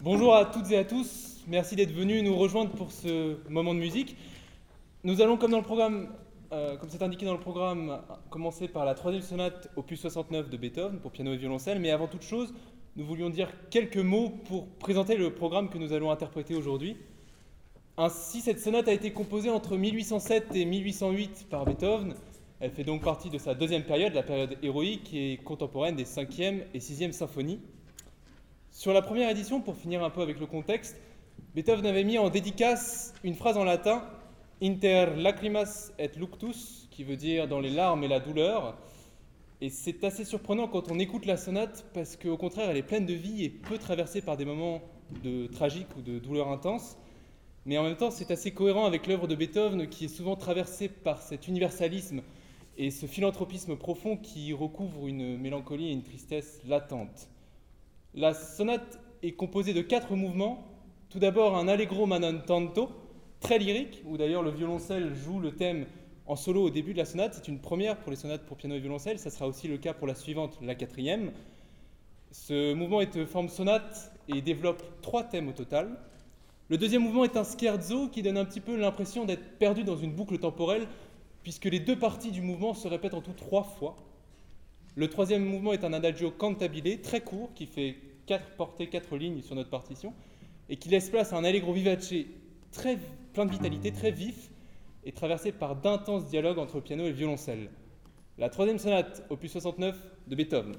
Bonjour à toutes et à tous, merci d'être venus nous rejoindre pour ce moment de musique. Nous allons, comme euh, c'est indiqué dans le programme, commencer par la troisième sonate opus 69 de Beethoven pour piano et violoncelle, mais avant toute chose, nous voulions dire quelques mots pour présenter le programme que nous allons interpréter aujourd'hui. Ainsi, cette sonate a été composée entre 1807 et 1808 par Beethoven. Elle fait donc partie de sa deuxième période, la période héroïque et contemporaine des 5e et 6e symphonies. Sur la première édition, pour finir un peu avec le contexte, Beethoven avait mis en dédicace une phrase en latin Inter lacrimas et luctus, qui veut dire dans les larmes et la douleur. Et c'est assez surprenant quand on écoute la sonate parce qu'au contraire, elle est pleine de vie et peu traversée par des moments de tragique ou de douleur intense. Mais en même temps, c'est assez cohérent avec l'œuvre de Beethoven qui est souvent traversée par cet universalisme et ce philanthropisme profond qui recouvre une mélancolie et une tristesse latente. La sonate est composée de quatre mouvements. Tout d'abord un allegro manon tanto, très lyrique, où d'ailleurs le violoncelle joue le thème en solo au début de la sonate. C'est une première pour les sonates pour piano et violoncelle. Ça sera aussi le cas pour la suivante, la quatrième. Ce mouvement est de forme sonate et développe trois thèmes au total. Le deuxième mouvement est un scherzo qui donne un petit peu l'impression d'être perdu dans une boucle temporelle, puisque les deux parties du mouvement se répètent en tout trois fois. Le troisième mouvement est un adagio cantabile, très court, qui fait quatre portées, quatre lignes sur notre partition, et qui laisse place à un allegro vivace très plein de vitalité, très vif, et traversé par d'intenses dialogues entre piano et violoncelle. La troisième sonate, opus 69 de Beethoven.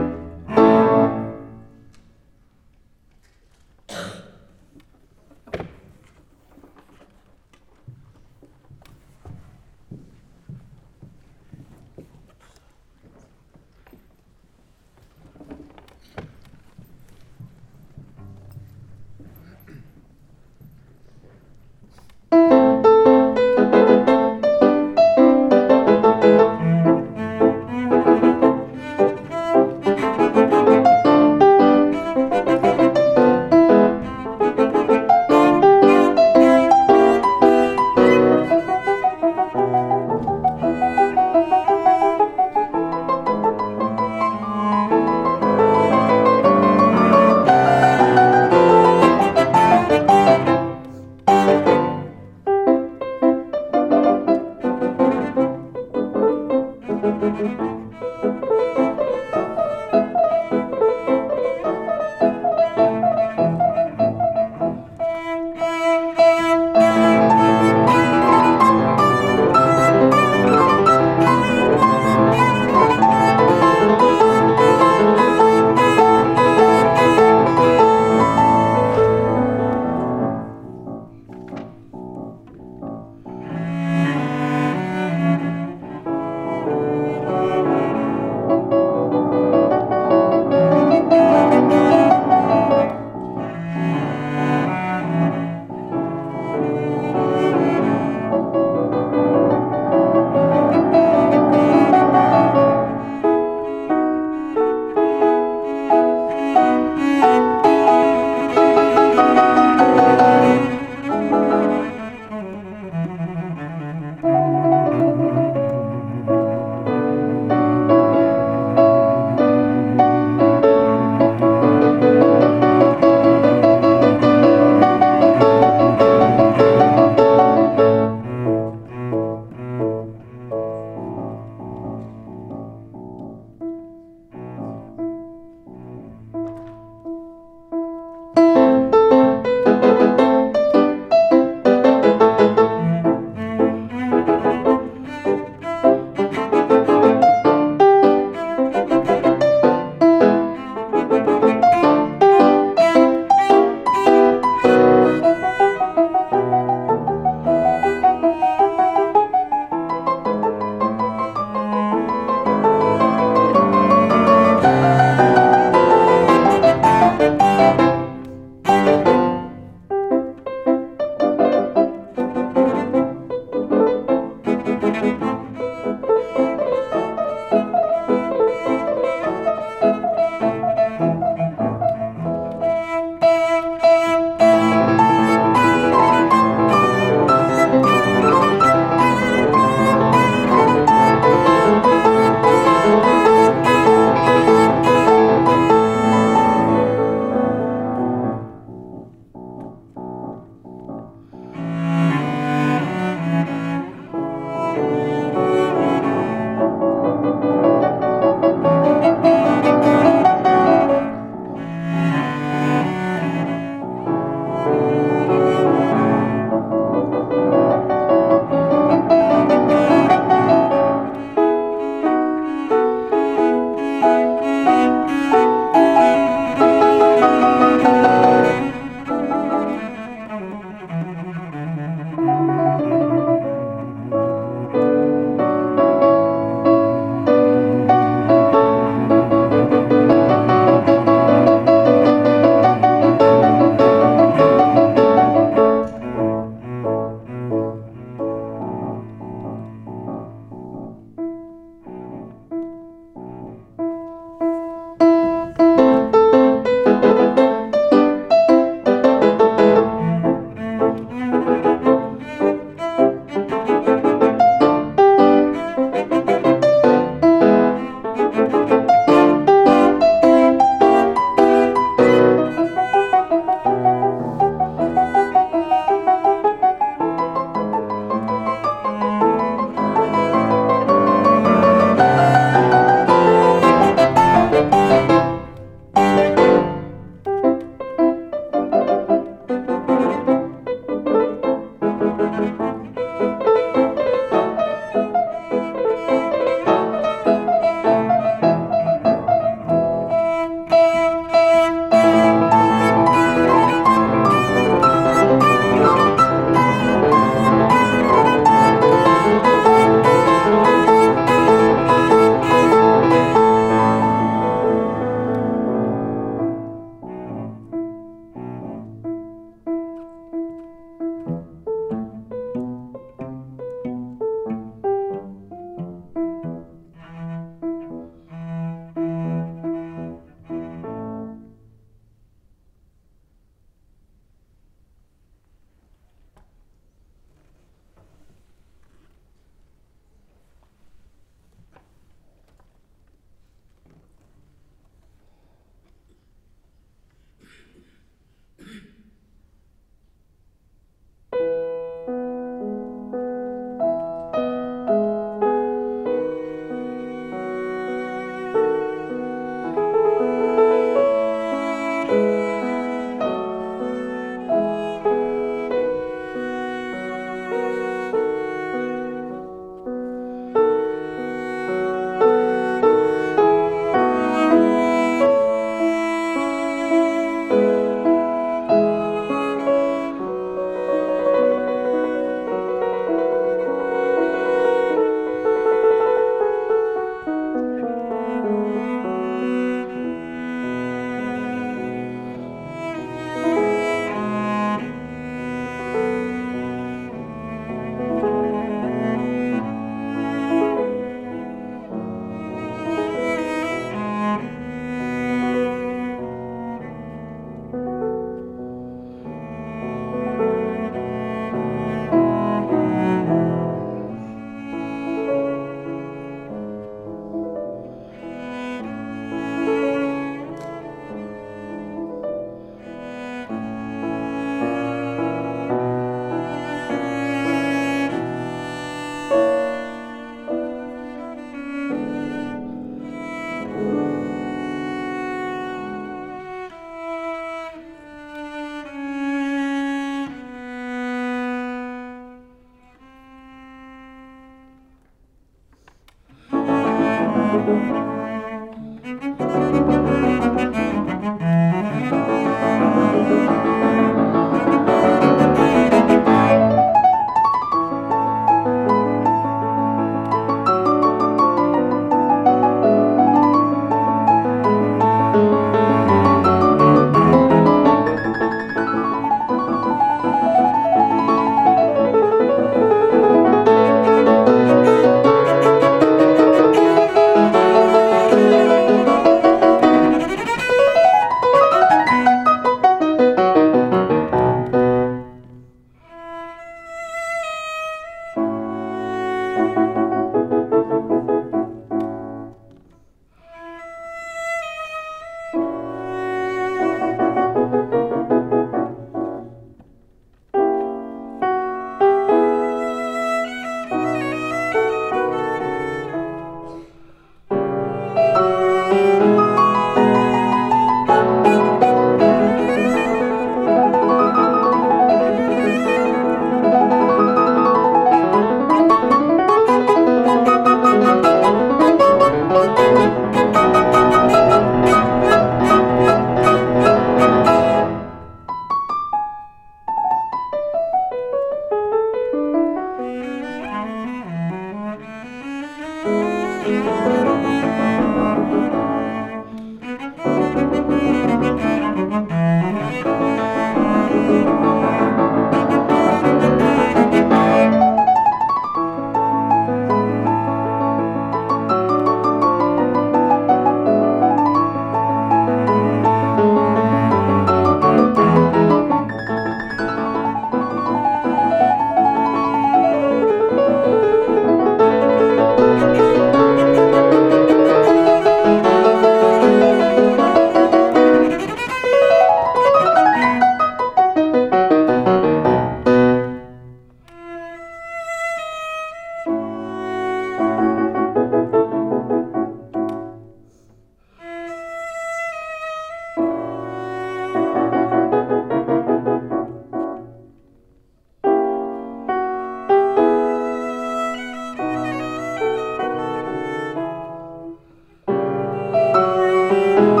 you.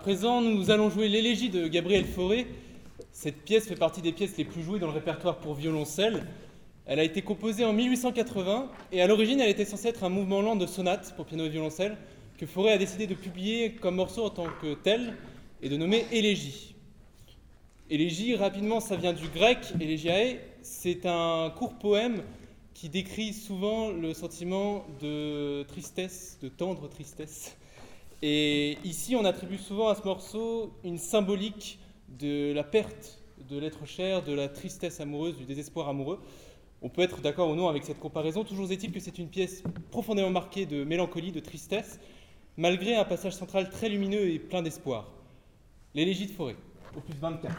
Présent, nous allons jouer l'élégie de Gabriel Fauré. Cette pièce fait partie des pièces les plus jouées dans le répertoire pour violoncelle. Elle a été composée en 1880 et à l'origine, elle était censée être un mouvement lent de sonate pour piano et violoncelle que Fauré a décidé de publier comme morceau en tant que tel et de nommer Élégie. Élégie, rapidement, ça vient du grec, élégiae, c'est un court poème qui décrit souvent le sentiment de tristesse, de tendre tristesse. Et ici, on attribue souvent à ce morceau une symbolique de la perte de l'être cher, de la tristesse amoureuse, du désespoir amoureux. On peut être d'accord ou non avec cette comparaison, toujours est-il que c'est une pièce profondément marquée de mélancolie, de tristesse, malgré un passage central très lumineux et plein d'espoir. L'élégie de forêt, opus 24.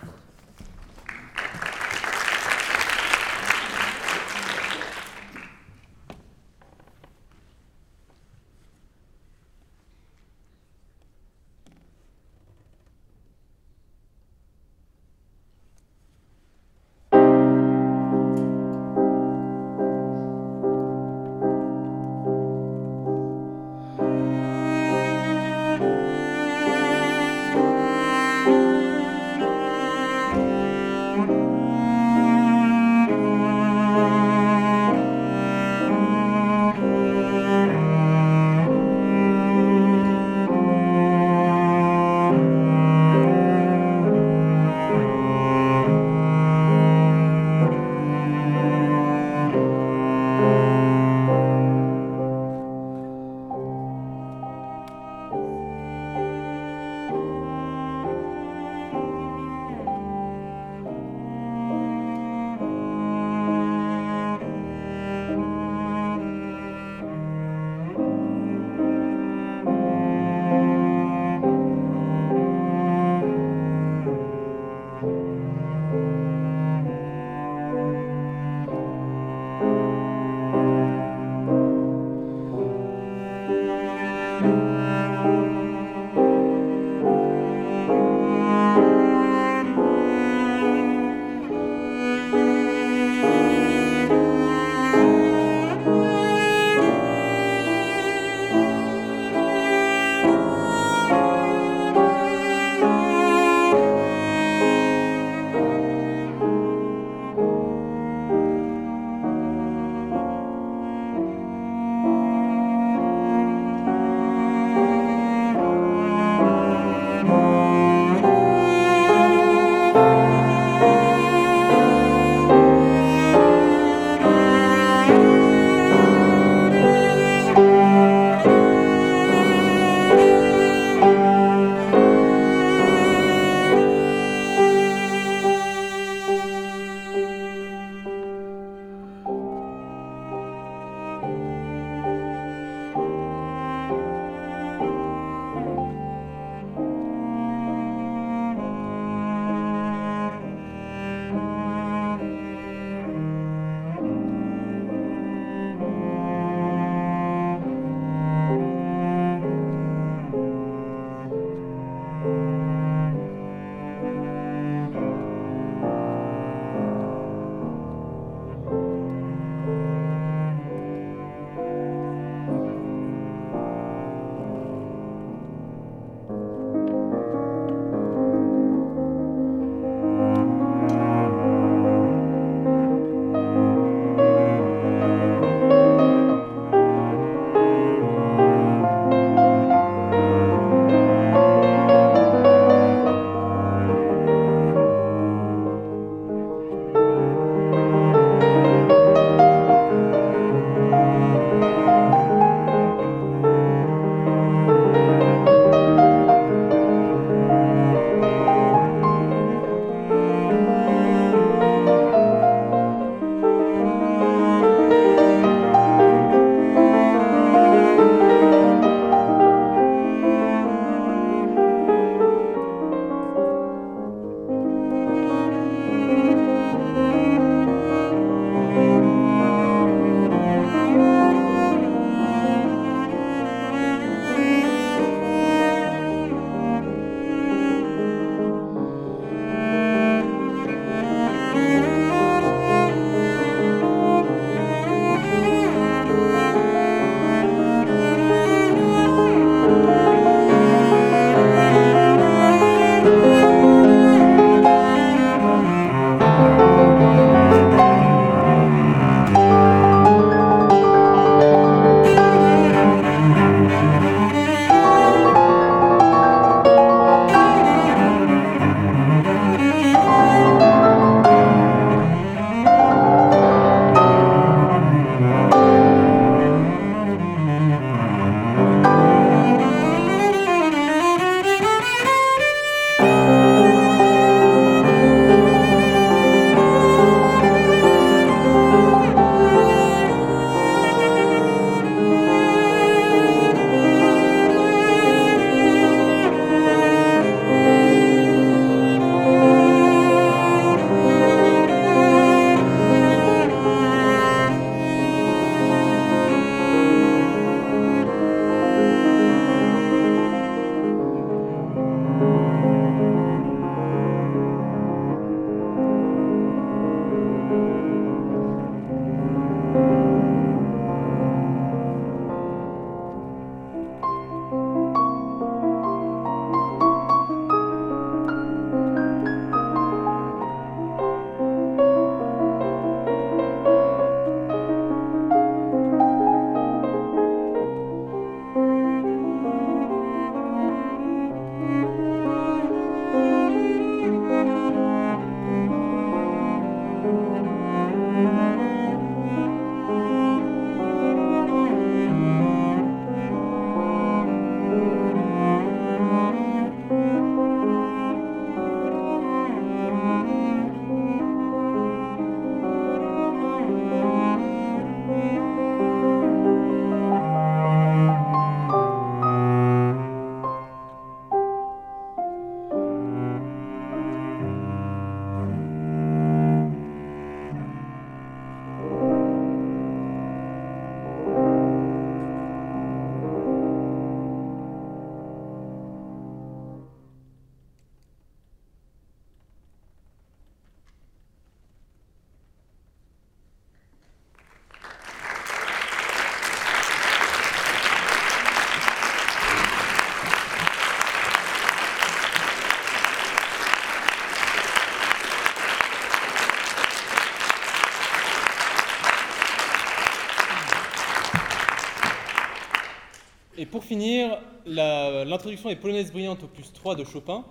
Et pour finir, l'introduction des polonaises brillantes opus 3 de Chopin.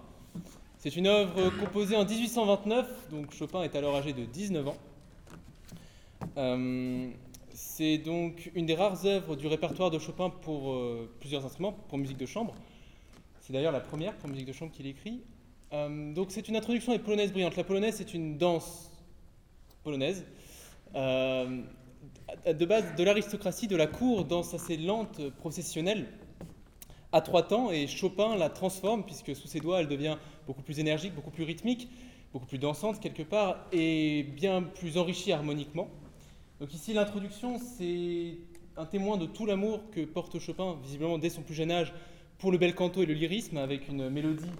C'est une œuvre composée en 1829, donc Chopin est alors âgé de 19 ans. Euh, c'est donc une des rares œuvres du répertoire de Chopin pour euh, plusieurs instruments, pour musique de chambre. C'est d'ailleurs la première pour musique de chambre qu'il écrit. Euh, donc c'est une introduction des polonaises brillantes. La polonaise, c'est une danse polonaise de base de l'aristocratie, de la cour, danse assez lente, processionnelle, à trois temps, et Chopin la transforme, puisque sous ses doigts, elle devient beaucoup plus énergique, beaucoup plus rythmique, beaucoup plus dansante quelque part, et bien plus enrichie harmoniquement. Donc ici, l'introduction, c'est un témoin de tout l'amour que porte Chopin, visiblement dès son plus jeune âge, pour le bel canto et le lyrisme, avec une mélodie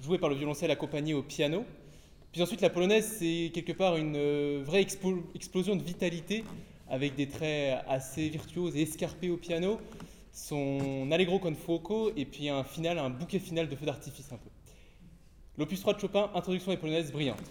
jouée par le violoncelle accompagnée au piano. Puis ensuite, la polonaise, c'est quelque part une euh, vraie explosion de vitalité avec des traits assez virtuoses et escarpés au piano, son allegro con fuoco et puis un final, un bouquet final de feux d'artifice un peu. L'opus 3 de Chopin, introduction et polonaise brillante.